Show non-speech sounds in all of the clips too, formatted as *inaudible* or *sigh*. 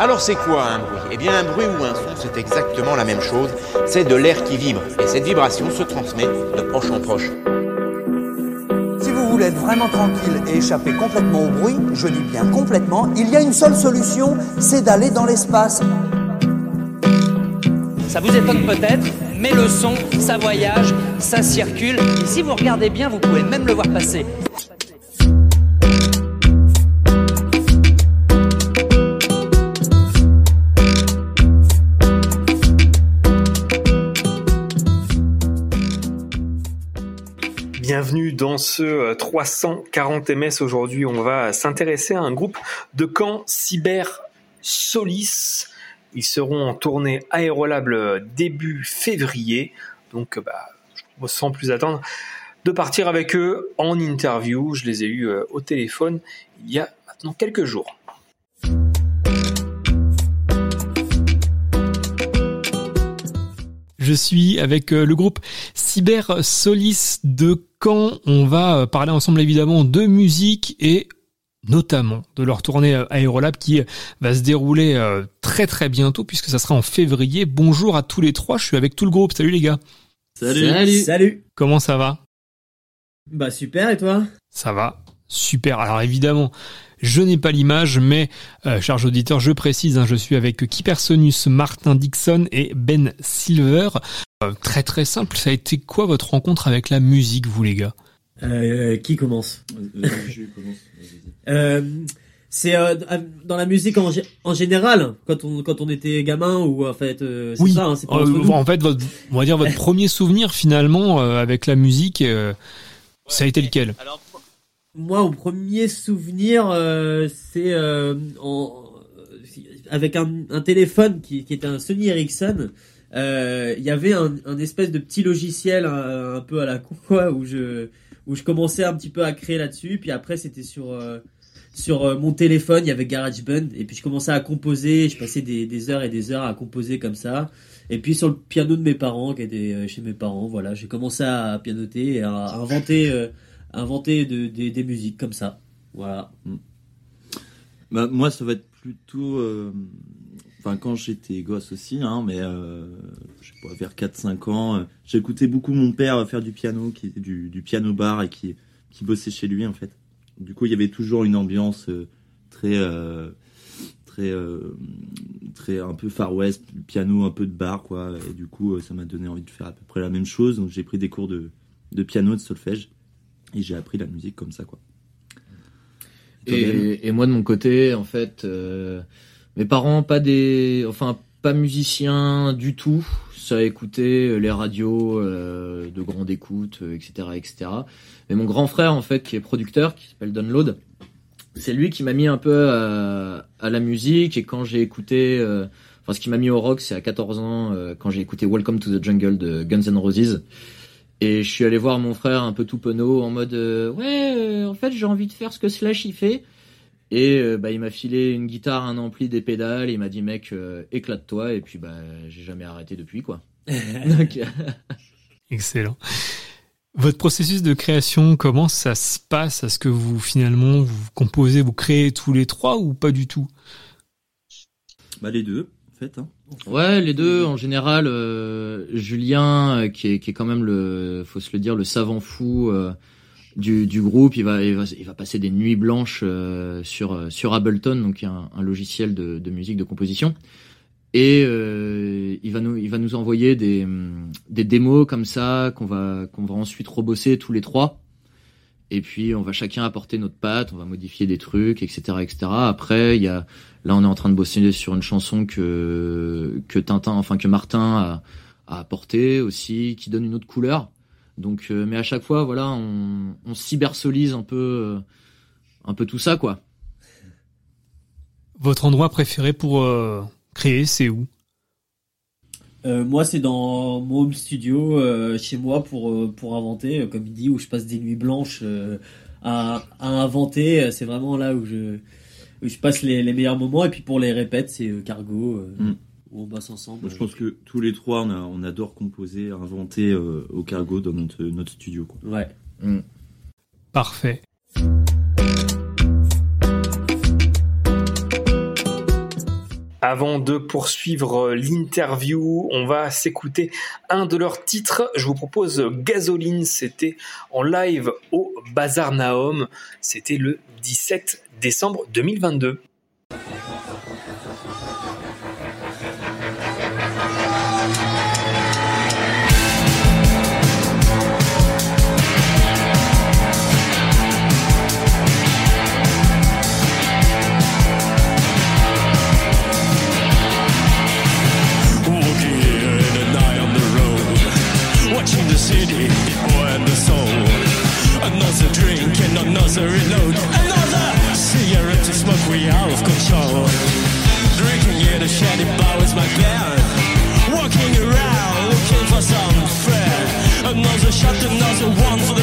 Alors c'est quoi un bruit? Eh bien un bruit ou un son, c'est exactement la même chose. C'est de l'air qui vibre. Et cette vibration se transmet de proche en proche. Si vous voulez être vraiment tranquille et échapper complètement au bruit, je dis bien complètement, il y a une seule solution, c'est d'aller dans l'espace. Ça vous étonne peut-être, mais le son, ça voyage, ça circule. Et si vous regardez bien, vous pouvez même le voir passer. Dans ce 340 MS. Aujourd'hui, on va s'intéresser à un groupe de camp Cyber Solis. Ils seront en tournée aérolable début février. Donc, bah, sans plus attendre, de partir avec eux en interview. Je les ai eus euh, au téléphone il y a maintenant quelques jours. Je suis avec euh, le groupe Cyber Solis de Caen. On va euh, parler ensemble évidemment de musique et notamment de leur tournée euh, Aérolab qui va se dérouler très très bientôt puisque ça sera en février. Bonjour à tous les trois, je suis avec tout le groupe. Salut les gars. Salut. Salut. Comment ça va? Bah super et toi? Ça va. Super. Alors évidemment, je n'ai pas l'image, mais euh, charge auditeur, je précise, hein, je suis avec Kipersonus, Martin Dixon et Ben Silver. Euh, très très simple, ça a été quoi votre rencontre avec la musique, vous les gars? Euh, Qui commence? Je commence. c'est dans la musique en, général quand on quand on était gamin ou en fait c'est oui. ça hein, en fait votre, on va dire votre *laughs* premier souvenir finalement avec la musique ça a été lequel? Moi, au premier souvenir, euh, c'est euh, avec un, un téléphone qui, qui, était un Sony Ericsson. Euh, il y avait un, espèce de petit logiciel un, peu à la con quoi, où je où je commençais un petit peu à créer là-dessus. Puis après, c'était sur euh, sur euh, mon téléphone, il y avait GarageBand. Et puis je commençais à composer. Je passais des, heures et des heures à composer comme ça. Et puis sur le piano de mes parents, qui était chez mes parents, voilà, j'ai commencé à pianoter et à, à inventer inventer de, des musiques comme ça. Voilà. Mm. Bah, moi, ça va être plutôt. Euh, enfin, quand j'étais gosse aussi, hein, mais euh, je sais pas, vers 4-5 ans, euh, j'écoutais beaucoup mon père faire du piano, qui était du, du, piano bar et qui, qui bossait chez lui en fait. Du coup, il y avait toujours une ambiance très. très très un peu far west piano un peu de bar quoi et du coup ça m'a donné envie de faire à peu près la même chose donc j'ai pris des cours de, de piano de solfège et j'ai appris la musique comme ça, quoi. Et, et, moi de mon côté, en fait, euh, mes parents pas des, enfin pas musiciens du tout. Ça écoutait les radios euh, de grande écoute, etc., etc. Mais mon grand frère, en fait, qui est producteur, qui s'appelle Download, c'est lui qui m'a mis un peu à, la musique. Et quand j'ai écouté, euh, enfin ce qui m'a mis au rock, c'est à 14 ans euh, quand j'ai écouté Welcome to the Jungle de Guns N' Roses. Et je suis allé voir mon frère un peu tout penaud en mode euh, ouais euh, en fait j'ai envie de faire ce que Slash il fait et euh, bah il m'a filé une guitare un ampli des pédales il m'a dit mec éclate-toi et puis bah j'ai jamais arrêté depuis quoi. *laughs* Excellent. Votre processus de création comment ça se passe? Est-ce que vous finalement vous composez vous créez tous les trois ou pas du tout? Bah les deux. Hein. Ouais, les deux en général. Euh, Julien, euh, qui est, qui est quand même le, faut se le dire, le savant fou euh, du, du groupe, il va, il va, il va passer des nuits blanches sur sur Ableton, donc un, un logiciel de, de, musique de composition, et il va nous, il va nous envoyer des des démos comme ça qu'on va qu'on va ensuite rebosser tous les trois. Et puis on va chacun apporter notre patte, on va modifier des trucs, etc., etc. Après, il y a Là, on est en train de bosser sur une chanson que que Tintin, enfin que Martin a, a apporté aussi, qui donne une autre couleur. Donc, euh, mais à chaque fois, voilà, on, on cybersolise un peu, euh, un peu tout ça, quoi. Votre endroit préféré pour euh, créer, c'est où? Moi, c'est dans mon home studio chez moi pour pour inventer, comme il dit, où je passe des nuits blanches à, à inventer. C'est vraiment là où je je passe les, meilleurs moments. Et puis pour les répètes, c'est euh, Cargo. Euh, mm. Où on bosse ensemble. je pense que tous les trois, on, adore composer, inventer euh, au cargo dans notre, notre studio. Ouais. Mm. Parfait. Avant de poursuivre l'interview, on va s'écouter un de leurs titres. Je vous propose Gasoline, c'était en live au Bazar Naum, c'était le 17 décembre 2022. shut them down one for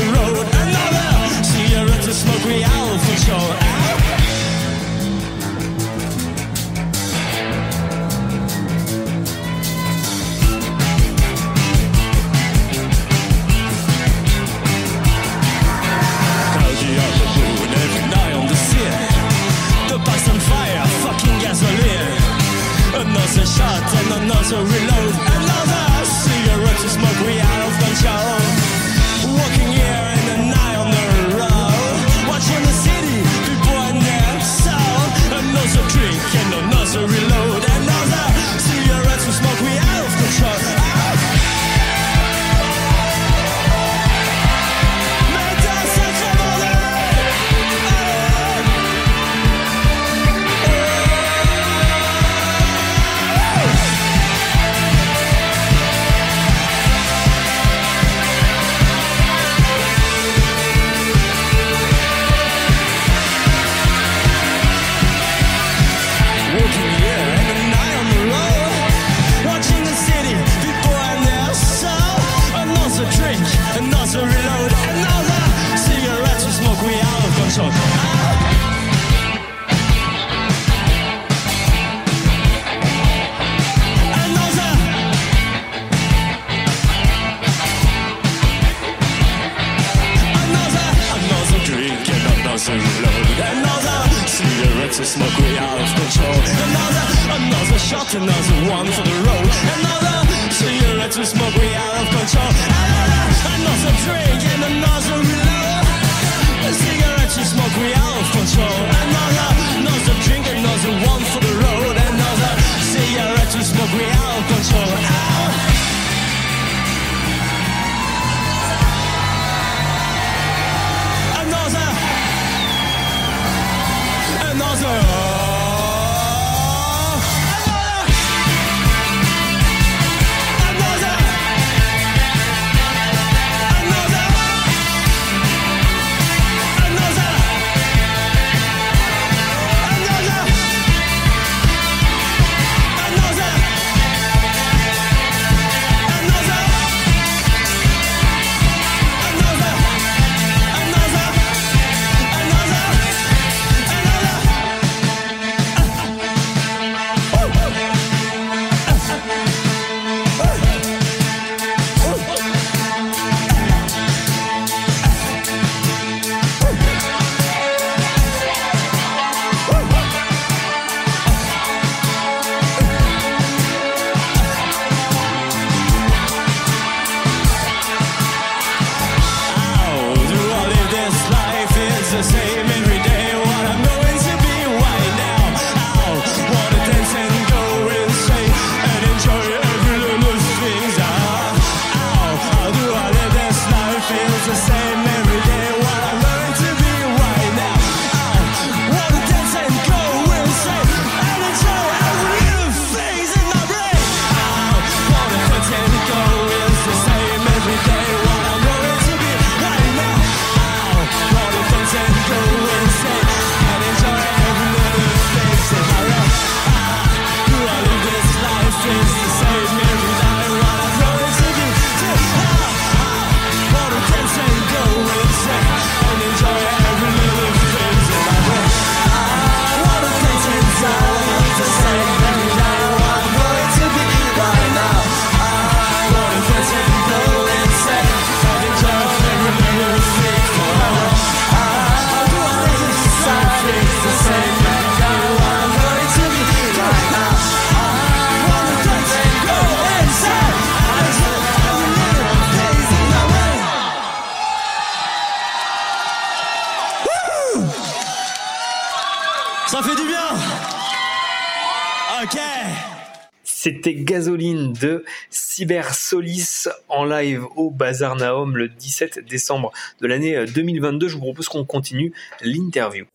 C'était Gasoline de Cyber Solis en live au Bazar Naum le 17 décembre de l'année 2022. Je vous propose qu'on continue l'interview.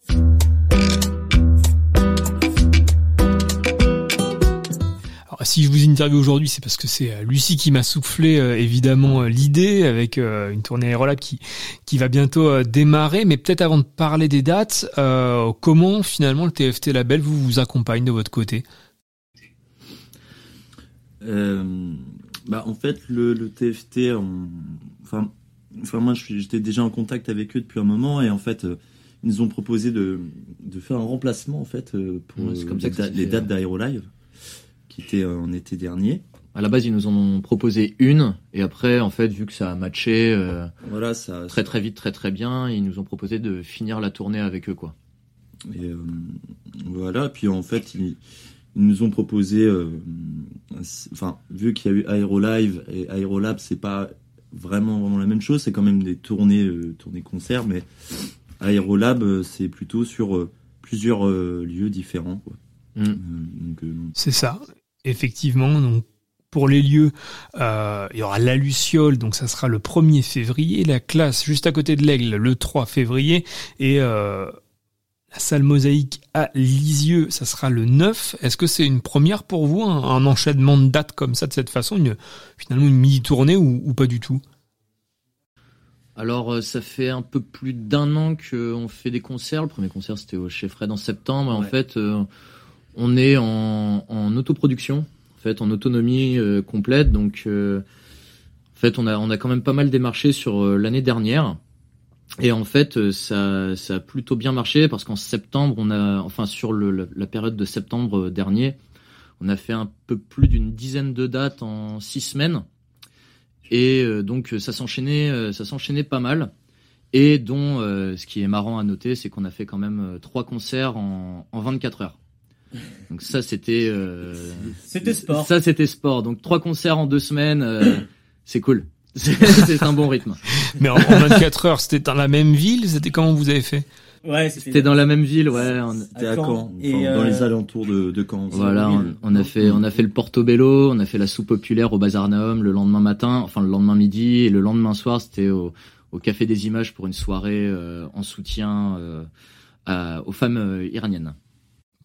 Si je vous interviewe aujourd'hui, c'est parce que c'est euh, Lucie qui m'a soufflé euh, évidemment euh, l'idée avec euh, une tournée Aerolab qui va bientôt euh, démarrer. Mais peut-être avant de parler des dates, euh, comment finalement le TFT Label vous accompagne de votre côté? Euh, bah, en fait, le, le TFT, on- enfin, enfin, moi, j'étais déjà en contact avec eux depuis un moment et en fait, euh, ils nous ont proposé de, de faire un remplacement en fait euh, pour Ouais, comme euh, les, ça les dates ouais. d'Aérolive qui étaient euh, en été dernier. À la base, ils nous en ont proposé une, et après, en fait, vu que ça a matché euh, Voilà, ça. très très vite, très très bien, ils nous ont proposé de finir la tournée avec eux, quoi. Et euh, voilà, puis en fait, ils, ils nous ont proposé, euh, enfin, vu qu'il y a eu Aérolive et Aérolab, c'est pas vraiment vraiment la même chose, c'est quand même des tournées, euh, tournées concerts, mais Aérolab, euh, c'est plutôt sur euh, plusieurs euh, lieux différents. Quoi. Mm. C'est ça, effectivement. Donc, pour les lieux, euh, il y aura la Luciole, donc ça sera le 1er février, la classe juste à côté de l'Aigle le 3 février, et euh, la salle mosaïque à Lisieux, ça sera le 9. Est-ce que c'est une première pour vous, un, un enchaînement de dates comme ça, de cette façon, une, finalement une mini-tournée ou, ou pas du tout? Alors, euh, ça fait un peu plus d'un an qu'on fait des concerts. Le premier concert, c'était au Chez Fred en septembre. En fait, euh, on est en, en autoproduction, en fait, en autonomie euh, complète. Donc, euh, en fait, on a, on a quand même pas mal démarché sur l'année dernière. Et en fait, euh, ça, ça a plutôt bien marché parce qu'en septembre, on a, enfin, sur le, la, la période de septembre euh, dernier, on a fait un peu plus d'une dizaine de dates en six semaines. Et euh, donc, ça s'enchaînait, ça s'enchaînait pas mal. Et dont, euh, ce qui est marrant à noter, c'est qu'on a fait quand même trois concerts en, en 24 heures. Donc ça, c'était, euh, C'était sport. ça, c'était sport. Donc trois concerts en deux semaines, euh, c'est cool. *laughs* C'est un bon rythme. Mais en, en 24 heures, c'était dans la même ville? C'était comment vous avez fait? Ouais, C'était dans la même ville, ouais. on- C'était à À Caen. Caen, Et, enfin, dans euh, les alentours de, de Caen. Voilà, on, on a fait, on a fait le Portobello, on a fait la soupe populaire au Bazar Naum le lendemain matin, enfin le lendemain midi, et le lendemain soir, c'était au, au Café des Images pour une soirée euh, en soutien euh, à- aux femmes euh, iraniennes.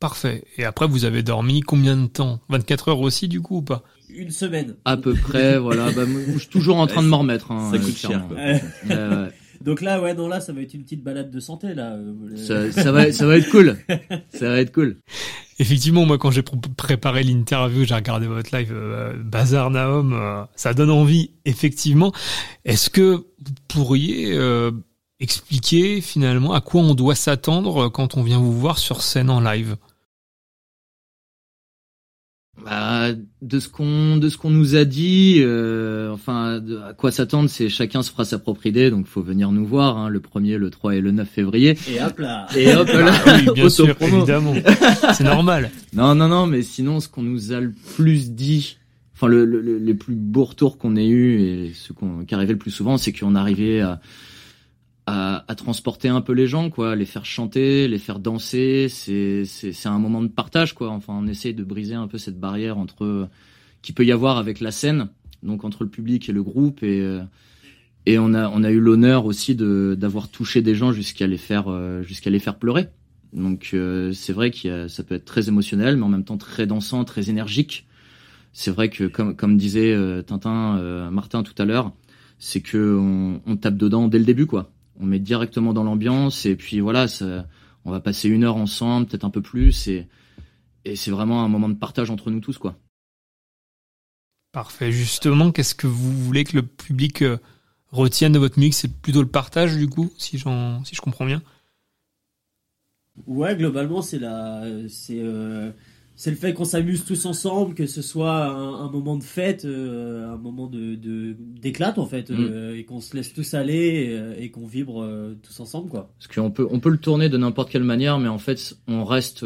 Parfait. Et après, vous avez dormi combien de temps? 24 heures aussi, du coup, ou pas? Une semaine. À peu près, *laughs* voilà. Bah, moi, je suis toujours en train de m'en remettre. Hein, Ça euh, coûte cher. clairement. Quoi. Ouais. Ouais, ouais. *laughs* Donc là, ouais, non, là, ça va être une petite balade de santé, là. euh, Ça, ça va, ça va être cool. *laughs* Ça va être cool. Effectivement, moi, quand j'ai pr- préparé l'interview, j'ai regardé votre live euh, Bazar Naum, euh, ça donne envie, effectivement. Est-ce que vous pourriez euh, expliquer finalement à quoi on doit s'attendre quand on vient vous voir sur scène en live? Bah, de ce qu'on de ce qu'on nous a dit, euh, enfin de- à quoi s'attendre, c'est chacun se fera sa propre idée, donc faut venir nous voir hein, le 1er, le 3 et le 9 février. Et hop là. Et hop là, Ah Oui, bien sûr, évidemment. C'est normal. *laughs* Non non non, mais sinon ce qu'on nous a le plus dit, enfin le, le- le- les plus beaux retours qu'on ait eu et ce qu'on qui arrivait le plus souvent, c'est qu'on arrivait à, à à transporter un peu les gens, quoi, les faire chanter, les faire danser. C'est c'est c'est un moment de partage, quoi. Enfin, on essaye de briser un peu cette barrière entre qui peut y avoir avec la scène, donc entre le public et le groupe et euh, et on a on a eu l'honneur aussi de d'avoir touché des gens jusqu'à les faire euh, jusqu'à les faire pleurer. Donc euh, c'est vrai que ça peut être très émotionnel, mais en même temps très dansant, très énergique. C'est vrai que comme comme disait euh, Tintin, euh, Martin tout à l'heure, c'est que on, on tape dedans dès le début, quoi. On met directement dans l'ambiance et puis voilà, ça, on va passer une heure ensemble, peut-être un peu plus, et et c'est vraiment un moment de partage entre nous tous, quoi. Parfait. Justement, qu'est-ce que vous voulez que le public euh, retienne de votre musique? C'est plutôt le partage, du coup, si, j'en, si je comprends bien? Ouais, globalement, c'est la, c'est, euh, c'est le fait qu'on s'amuse tous ensemble, que ce soit un, un moment de fête, euh, un moment de, de d'éclate en fait, euh, et qu'on se laisse tous aller euh, et, qu'on vibre euh, tous ensemble, quoi. Parce qu'on peut on peut le tourner de n'importe quelle manière, mais en fait on reste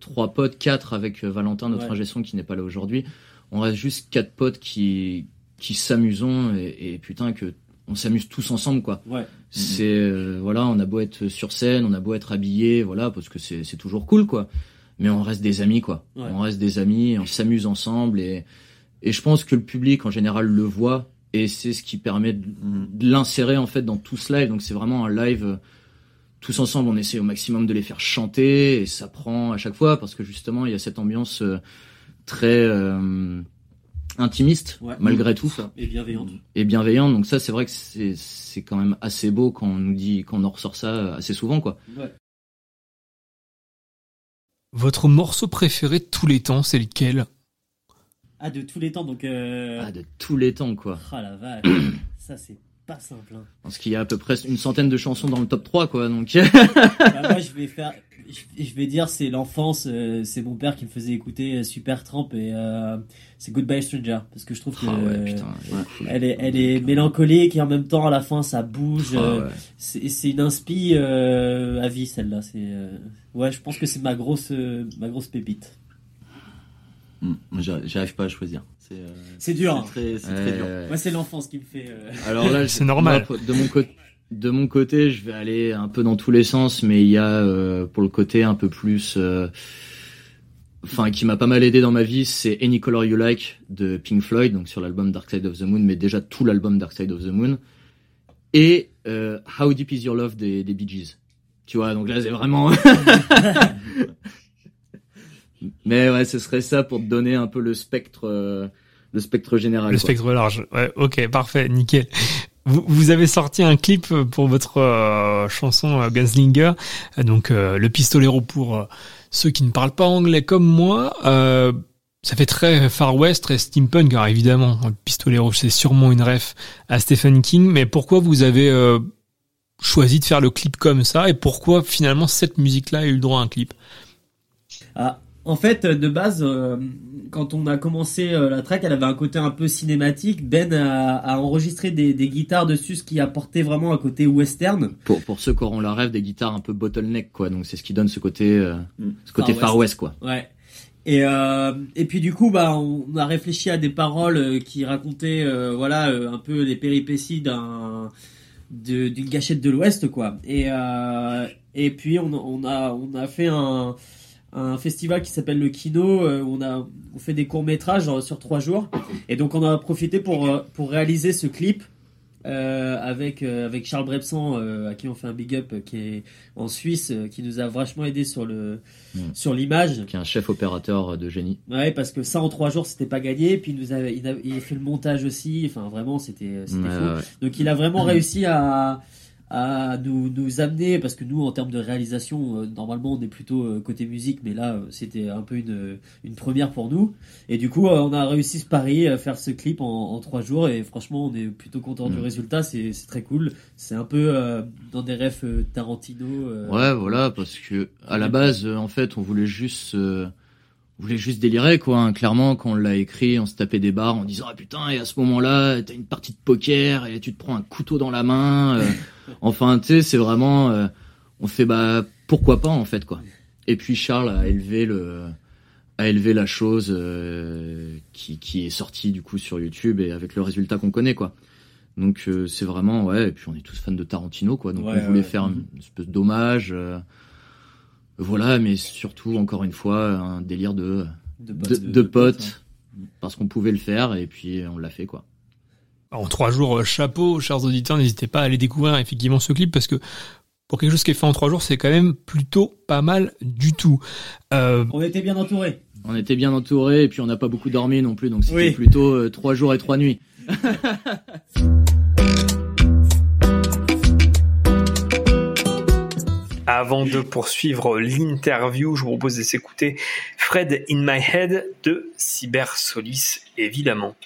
trois potes, quatre avec Valentin, notre Ouais. ingé son qui n'est pas là aujourd'hui. On reste juste quatre potes qui qui s'amusons et, et putain que on s'amuse tous ensemble quoi. Ouais. C'est voilà, on a beau être sur scène, on a beau être habillé, voilà, parce que c'est c'est toujours cool quoi. Mais on reste des amis quoi. Ouais. On reste des amis, on s'amuse ensemble et et je pense que le public en général le voit et c'est ce qui permet de, de l'insérer en fait dans tout ce live. Donc c'est vraiment un live euh, tous ensemble, on essaie au maximum de les faire chanter et ça prend à chaque fois parce que justement il y a cette ambiance euh, très euh, intimiste Ouais. malgré tout Et bienveillante. et bienveillante. Donc ça c'est vrai que c'est c'est quand même assez beau quand on nous dit qu'on en ressort ça assez souvent quoi. Ouais. Votre morceau préféré de tous les temps, c'est lequel? Ah, de tous les temps, donc. Euh... Ah, de tous les temps quoi. Ah la vache, *clears throat* ça c'est pas simple. Hein. Parce qu'il y a à peu près une centaine de chansons dans le top 3 quoi. Donc Bah, moi je vais faire, je, je vais dire c'est l'enfance, euh, c'est mon père qui me faisait écouter euh, Super Tramp et euh, c'est Goodbye Stranger parce que je trouve que Ah ouais, euh, putain, elle est cool. elle est, elle est mélancolique et en même temps à la fin ça bouge. Ah euh, ouais. c'est une inspi euh, à vie celle-là. C'est euh, ouais, je pense que c'est ma grosse, ma grosse pépite. Hmm, j'arrive pas à choisir. C'est euh, C'est dur, hein. C'est très, Ouais, très dur. ouais. Moi c'est l'enfance qui me fait. euh, *laughs* Alors là, *laughs* C'est normal. moi, de mon côté, de mon côté, je vais aller un peu dans tous les sens, mais il y a euh, pour le côté un peu plus, euh, enfin, qui m'a pas mal aidé dans ma vie, c'est Any Color You Like de Pink Floyd, donc sur l'album Dark Side of the Moon, mais déjà tout l'album Dark Side of the Moon, et euh, How Deep Is Your Love des, des Bee Gees. Tu vois, donc là c'est vraiment. *laughs* mais ouais, ce serait ça pour te donner un peu le spectre, euh, le spectre général. Le quoi. spectre large. Ouais, ok, parfait, nickel. Vous, vous avez sorti un clip pour votre euh, chanson euh, Gunslinger, Euh, donc euh, le pistolero pour euh, ceux qui ne parlent pas anglais comme moi. Euh, ça fait très Far West, très steampunk, alors évidemment. Le pistolero, c'est sûrement une ref à Stephen King, mais pourquoi vous avez euh, choisi de faire le clip comme ça? Et pourquoi finalement cette musique-là a eu le droit à un clip? Ah, en fait, euh, de base, euh, quand on a commencé euh, la track, elle avait un côté un peu cinématique. Ben a, a enregistré des, des guitares dessus, ce qui apportait vraiment un côté western. pour pour ceux qui auront la rêve des guitares un peu bottleneck quoi donc c'est ce qui donne ce côté euh, ce côté Far Far West quoi Ouais. Et euh, et puis du coup bah on a réfléchi à des paroles qui racontaient euh, voilà euh, un peu les péripéties d'un d'une gâchette de l'Ouest quoi. Et euh, et puis on, on a on a fait un un festival qui s'appelle le Kino euh, où on a on fait des courts métrages sur trois jours et donc on a profité pour euh, pour réaliser ce clip euh, avec euh, avec Charles Brebsan euh, à qui on fait un big up euh, qui est en Suisse euh, qui nous a vachement aidé sur le sur l'image qui est un chef opérateur de génie Ouais, parce que ça en trois jours c'était pas gagné. Puis il nous a, il a, il a fait le montage aussi. Enfin vraiment c'était c'était ouais. Donc il a vraiment réussi à à nous nous amener parce que nous en termes de réalisation euh, normalement on est plutôt euh, côté musique mais là euh, c'était un peu une une première pour nous. Et du coup on a réussi ce pari à faire ce clip en, en trois jours et franchement on est plutôt content du Mm. résultat c'est c'est très cool. C'est un peu euh, dans des refs euh, Tarantino euh, ouais voilà parce que à la base en fait on voulait juste euh, voulait juste délirer quoi hein. clairement quand on l'a écrit on se tapait des barres en disant ah putain et à ce moment là t'as une partie de poker et tu te prends un couteau dans la main euh, *laughs* enfin tu sais c'est vraiment euh, on fait bah pourquoi pas en fait quoi. Et puis Charles a élevé le a élevé la chose euh, qui, qui est sortie du coup sur YouTube et avec le résultat qu'on connaît quoi. Donc euh, c'est vraiment ouais et puis on est tous fans de Tarantino quoi. Donc Ouais, on voulait ouais. faire une espèce d'hommage euh, voilà mais surtout encore une fois un délire de de, de, de- de de potes parce qu'on pouvait le faire et puis on l'a fait quoi En trois jours, euh, chapeau, chers auditeurs, n'hésitez pas à aller découvrir effectivement ce clip parce que pour quelque chose qui est fait en trois jours, c'est quand même plutôt pas mal du tout. Euh, on était bien entourés on était bien entouré et puis on n'a pas beaucoup dormi non plus donc c'était Oui. plutôt euh, trois jours et trois nuits *laughs* Avant de poursuivre l'interview, je vous propose de s'écouter Fred in My Head de Cyber Solis, évidemment.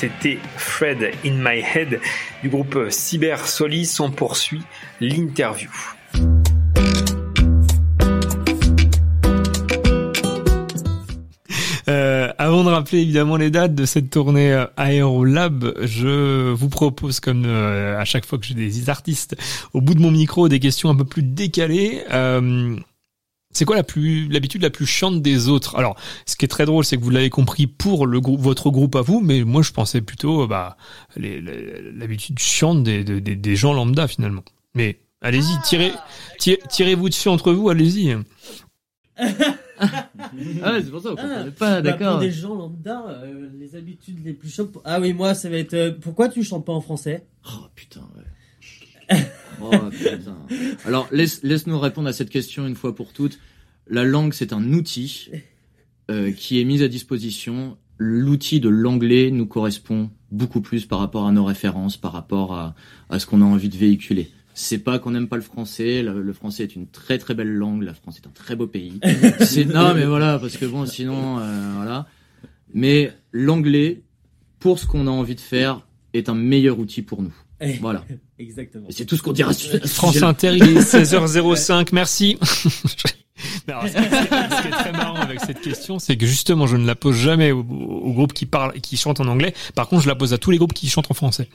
C'était Fred in My Head du groupe Cyber Solis. On poursuit l'interview. Euh, avant de rappeler évidemment les dates de cette tournée euh, Aérolab, je vous propose, comme euh, à chaque fois que j'ai des artistes au bout de mon micro, des questions un peu plus décalées. C'est quoi la plus l'habitude la plus chiante des autres? Alors, ce qui est très drôle, c'est que vous l'avez compris pour le groupe, votre groupe à vous, mais moi je pensais plutôt bah les- les- l'habitude chiante des, des, des- gens lambda finalement. Mais allez-y, tirez, tirez, tirez-vous dessus entre vous, allez-y. *laughs* Ah ouais, c'est pour ça, Ah, pas, bah, d'accord. pour des gens lambda, euh, les habitudes les plus chaudes. Ah oui, moi, ça va être. euh, pourquoi tu chantes pas en français? Oh putain, ouais. *laughs* oh putain. Alors, laisse, laisse-nous répondre à cette question une fois pour toutes. La langue, c'est un outil euh, qui est mis à disposition. L'outil de l'anglais nous correspond beaucoup plus par rapport à nos références, par rapport à, à ce qu'on a envie de véhiculer. C'est pas qu'on n'aime pas le français. Le, le français est une très très belle langue. La France est un très beau pays. *laughs* C'est non, mais voilà, parce que bon, sinon, euh, voilà. Mais l'anglais, pour ce qu'on a envie de faire, est un meilleur outil pour nous. Voilà. *laughs* Exactement. C'est tout ce qu'on dira. sur France. Inter, il est 16h05, merci. *laughs* Non, ce, qui est, ce qui est très marrant avec cette question, c'est que justement, je ne la pose jamais au, au groupe qui parle, qui chante en anglais. Par contre, je la pose à tous les groupes qui chantent en français.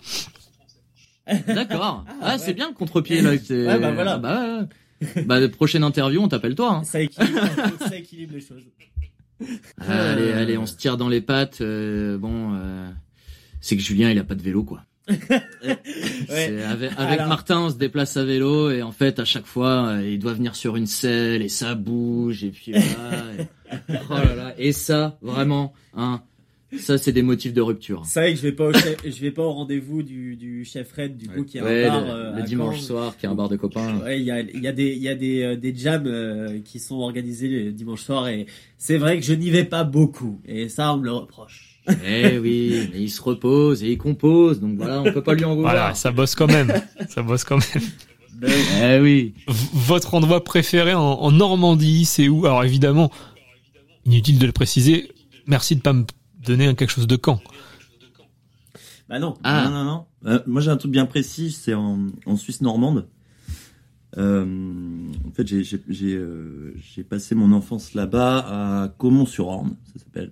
D'accord. Ah, c'est bien le contre-pied là. Ouais, bah voilà. Ah, Bah, bah, prochaine interview, on t'appelle toi. Hein. Ça équilibre, *laughs* ça équilibre les choses. Allez, allez, on se tire dans les pattes. euh, bon, euh, c'est que Julien, il a pas de vélo, quoi. Avec, avec Alors- Martin, on se déplace à vélo et en fait, à chaque fois, euh, il doit venir sur une selle et ça bouge et puis voilà. et, oh là là. Et ça, vraiment, hein, ça, c'est des motifs de rupture. C'est vrai que je vais pas au, chef- je vais pas au rendez-vous du, du chef Red, du coup, qui est Ouais, un bar. le, euh, le dimanche Caen. soir, qui est un bar de copains. Ouais, il y a, y a des, y a des, euh, des jams euh, qui sont organisés le dimanche soir et c'est vrai que je n'y vais pas beaucoup et ça on me le reproche. Eh oui, mais il se repose et il compose, donc voilà, on peut pas lui en vouloir. Voilà, ça bosse quand même. ça bosse quand même. Eh oui. V- Votre endroit préféré en, en Normandie, c'est où? Alors évidemment, inutile de le préciser. Merci de pas me donner quelque chose de camp. Bah non. Ah. Non, non, non. Euh, moi, j'ai un truc bien précis, c'est en, en Suisse normande. Euh, en fait, j'ai j'ai- j'ai, euh, j'ai passé mon enfance là-bas à Caumont-sur-Orne, ça s'appelle.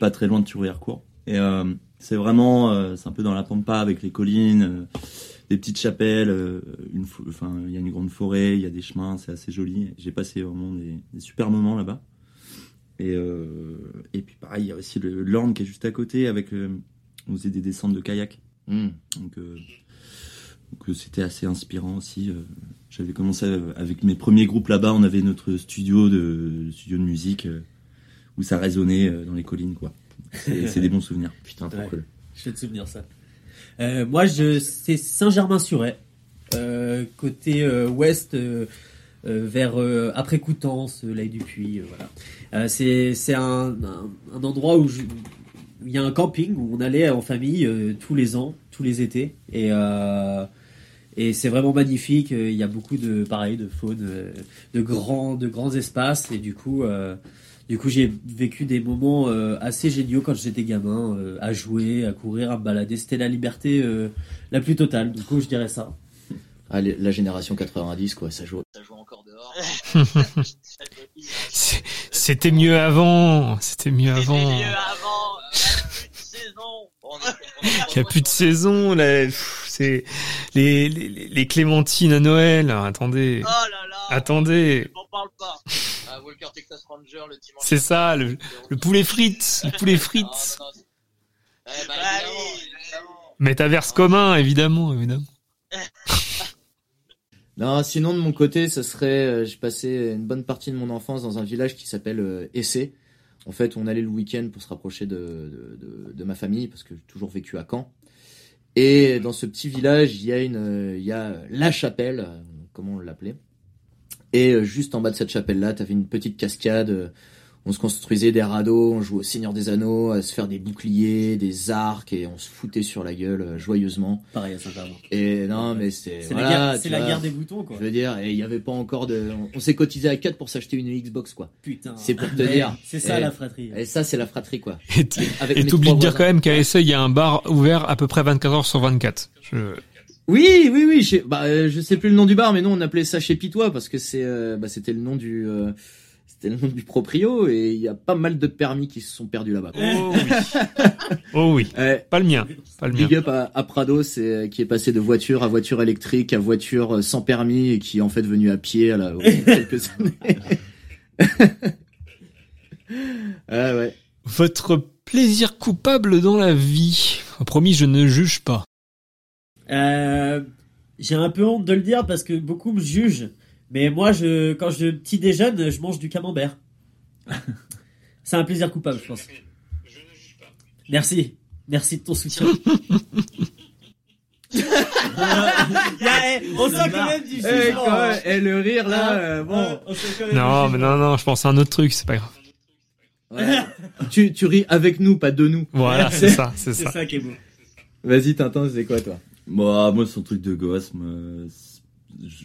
Pas très loin de Thury-Harcourt. Et euh, c'est vraiment, euh, c'est un peu dans la pampa avec les collines, euh, des petites chapelles, une, enfin, il y a une grande forêt, il y a des chemins, c'est assez joli. J'ai passé vraiment des, des super moments là-bas. Et, et puis pareil, il y a aussi le l'Orne qui est juste à côté avec, on faisait des descentes de kayak. Hmm. Donc, donc, c'était assez inspirant aussi. J'avais commencé avec mes premiers groupes là-bas. On avait notre studio de studio de musique où ça résonnait euh, dans les collines, quoi. C'est des bons souvenirs. Putain, trop Ouais. cool. Je vais te souvenir ça. Euh, moi, je, c'est Saint-Germain-sur-Aix, euh, côté euh, ouest, vers après Coutances, l'Aille du Puy, voilà. C'est un, un, un endroit où il y a un camping où on allait en famille tous les ans, tous les étés, et et c'est vraiment magnifique. Il y a beaucoup de pareil de faune, de grands de grands espaces, et du coup. Du coup, j'ai vécu des moments euh, assez géniaux quand j'étais gamin, euh, à jouer, à courir, à me balader. C'était la liberté euh, la plus totale. Du coup, je dirais ça. Ah, la génération 90, quoi, ça joue. Ça joue encore dehors. *laughs* C'était mieux avant. C'était mieux avant. avant, saison. On est, Il n'y a plus de saison. Là, c'est les, les, les clémentines à Noël. Attendez. Oh là là. Attendez. On parle pas. Ah, Walker Texas Ranger le dimanche. C'est ça, le, le poulet frites. *laughs* Le poulet frites. bah, oui, Métaverse commun, évidemment, évidemment. *laughs* Non, sinon de mon côté, ça serait, euh, j'ai passé une bonne partie de mon enfance dans un village qui s'appelle euh, Essé. En fait, on allait le week-end pour se rapprocher de, de, de, de ma famille parce que j'ai toujours vécu à Caen. Et dans ce petit village, il y a une, euh, il y a la chapelle, euh, comment on l'appelait. Et euh, juste en bas de cette chapelle-là, t'avais une petite cascade euh, on se construisait des radeaux, on jouait au Seigneur des Anneaux, à se faire des boucliers, des arcs, et on se foutait sur la gueule euh, joyeusement. Pareil à Saint-Germain. Et non, mais c'est C'est voilà, la guerre, c'est la vois. guerre des boutons, quoi. Je veux dire, et il y avait pas encore de. On, on s'est cotisé à 4 pour s'acheter une Xbox, quoi. Putain. C'est pour te dire. C'est ça Et- la fratrie. Et ça, c'est la fratrie, quoi. Et t'oublies de dire voisins. quand même qu'à Essay, il y a un bar ouvert à peu près 24 heures sur 24. Je... Oui, oui, oui. Je, bah, euh, je sais plus le nom du bar, mais nous on appelait ça chez Pitois parce que c'est, euh, bah, c'était le nom du, euh, c'était le nom du proprio et il y a pas mal de permis qui se sont perdus là-bas. Oh oui. *laughs* oh oui. Pas le mien. Pas le mien. Big up à, à Prado, c'est qui est passé de voiture à voiture électrique à voiture euh, sans permis et qui est en fait venu à pied à la, quelques années. *laughs* ah ouais. Votre plaisir coupable dans la vie. Promis, je ne juge pas. Euh, j'ai un peu honte de le dire parce que beaucoup me jugent. Mais moi, je, quand je petit déjeune, je mange du camembert. *laughs* C'est un plaisir coupable, je pense. Merci. Merci de ton soutien. Il y a- eh, on sent quand même du Eh, jugement. quand hein. même, eh, le rire là, Ah, euh, bon. on même Non, mais non, non, je pense à un autre truc, c'est pas grave. Ouais. tu, tu ris avec nous, pas de nous. Voilà, c'est ça, c'est *laughs* C'est ça. ça qui est beau. Vas-y, Tintin, c'est quoi toi? Moi, moi, son truc de gosse, moi, c'est-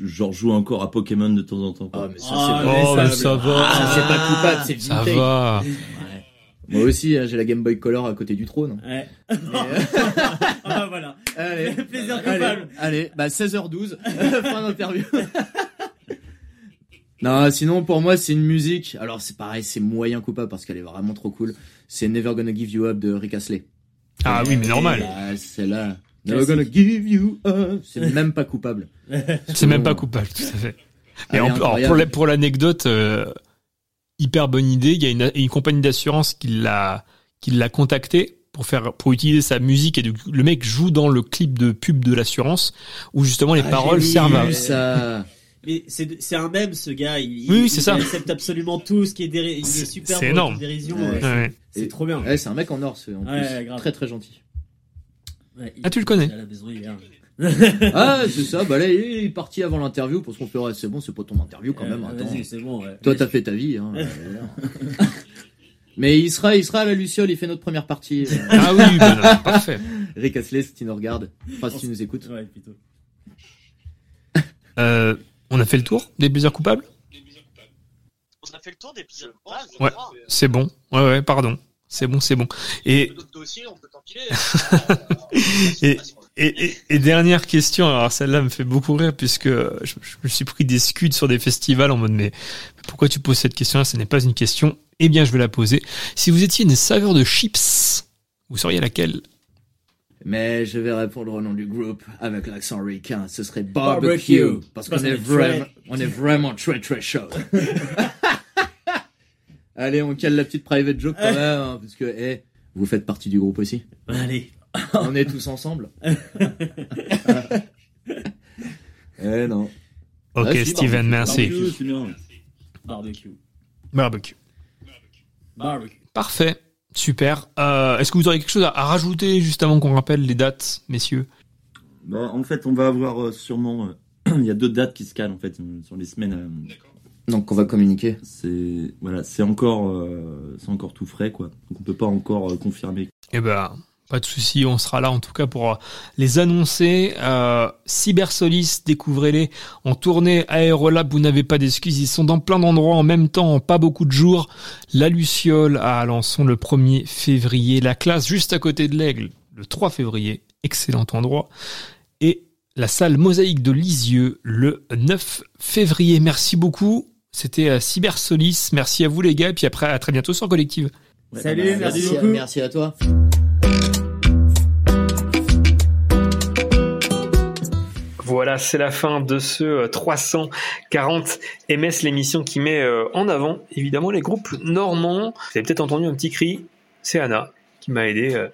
genre joue encore à Pokémon de temps en temps. quoi. mais ça, Ah, c'est Oh, pas, mais ça va. Ah, c'est pas coupable, c'est Ça vintage. va. Moi aussi, hein, j'ai la Game Boy Color à côté du trône. Ouais. Et, *laughs* euh, Ah, voilà. allez, *laughs* Plaisir allez, coupable. allez, bah 16h12, *laughs* fin d'interview. non, sinon pour moi c'est une musique. Alors c'est pareil, c'est moyen coupable parce qu'elle est vraiment trop cool. C'est Never Gonna Give You Up de Rick Astley. Ah oui, mais normal. Ah, c'est là. Never Gonna Give You Up. C'est même pas coupable. C'est même pas coupable, tout à fait. Et en- alors, pour la- pour l'anecdote, euh, hyper bonne idée. Il y a une, une compagnie d'assurance qui l'a qui l'a contacté pour faire pour utiliser sa musique et du le mec joue dans le clip de pub de l'assurance où justement les Ah, paroles servent à ça. Mais c'est un même ce gars. Il, Oui, il- c'est il ça. accepte absolument tout ce qui est il est C'est- super c'est bon énorme. dérision. Ouais. ouais, c'est- trop bien. Ouais, c'est un mec en or, c'est en Ouais, plus grave. très très gentil. Ouais, Ah, tu le connais il est à la maison hier. *laughs* Ah, c'est ça. Bah là, il est parti avant l'interview parce qu'on fait ouais, c'est bon, c'est pas ton interview quand même. Euh, Attends. Vas-y, c'est bon. Ouais. Toi, t'as fait ta vie. Hein. *laughs* Mais il sera, il sera à la Luciole. Il fait notre première partie. euh, *laughs* Ah oui, ben, non, parfait. Rick Astley, si tu nous regardes, enfin si tu nous écoutes. Ouais, plutôt. Euh, on a fait le tour des plaisirs coupables? On a fait le tour des plaisirs coupables, Ouais, c'est bon. Ouais, ouais, pardon. C'est bon, c'est bon. Et, on peut et, et, et, et dernière question, alors celle-là me fait beaucoup rire puisque je, je me suis pris des scuds sur des festivals en mode mais pourquoi tu poses cette question-là? Ce n'est pas une question. Eh bien, je vais la poser. Si vous étiez une saveur de chips, vous sauriez laquelle? Mais je vais répondre au nom du groupe avec l'accent ricain. Ce serait Barbecue. barbecue parce qu'on Parce est qu'on est vraiment, très- on est vraiment très très chaud. *laughs* Allez, on cale la petite private joke quand même, hein, parce que eh, vous faites partie du groupe aussi. Allez. *laughs* On est tous ensemble. *laughs* eh non. Ok, Ah, Steven, merci. barbecue, c'est bien. Barbecue. Barbecue. Barbecue. Parfait. Super. Euh, Est-ce que vous auriez quelque chose à, à rajouter juste avant qu'on rappelle les dates, messieurs? Bah, en fait, on va avoir euh, sûrement. euh, *clears throat* Il y a deux dates qui se calent en fait sur les semaines. Donc on va communiquer. c'est voilà, c'est encore, euh, c'est encore tout frais quoi. Donc on peut pas encore euh, confirmer. Eh ben, pas de souci, on sera là en tout cas pour euh, les annoncer. Euh, Cybersolis, découvrez-les en tournée Aérolab, vous n'avez pas d'excuses, ils sont dans plein d'endroits en même temps, en pas beaucoup de jours. La Luciole à Alençon le 1er février, la classe juste à côté de l'Aigle le 3 février, excellent endroit. Et la salle Mosaïque de Lisieux le 9 février. Merci beaucoup. C'était euh, Cybersolis. Merci à vous les gars. Et puis après, à très bientôt sur Collective. Ouais, Salut, bah, merci Merci, beaucoup. merci à toi. Voilà, c'est la fin de ce euh, 340 MS, l'émission qui met euh, en avant évidemment les groupes normands. Vous avez peut-être entendu un petit cri, c'est Anna qui m'a aidé euh,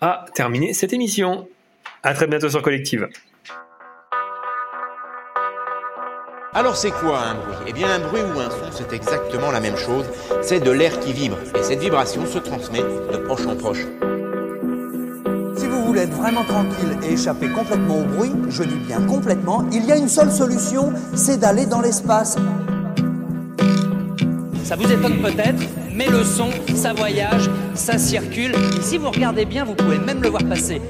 à terminer cette émission. À très bientôt sur Collective. Alors c'est quoi un bruit? Eh bien un bruit ou un son, c'est exactement la même chose. C'est de l'air qui vibre. Et cette vibration se transmet de proche en proche. Si vous voulez être vraiment tranquille et échapper complètement au bruit, je dis bien complètement, il y a une seule solution, c'est d'aller dans l'espace. Ça vous étonne peut-être, mais le son, ça voyage, ça circule. Et si vous regardez bien, vous pouvez même le voir passer.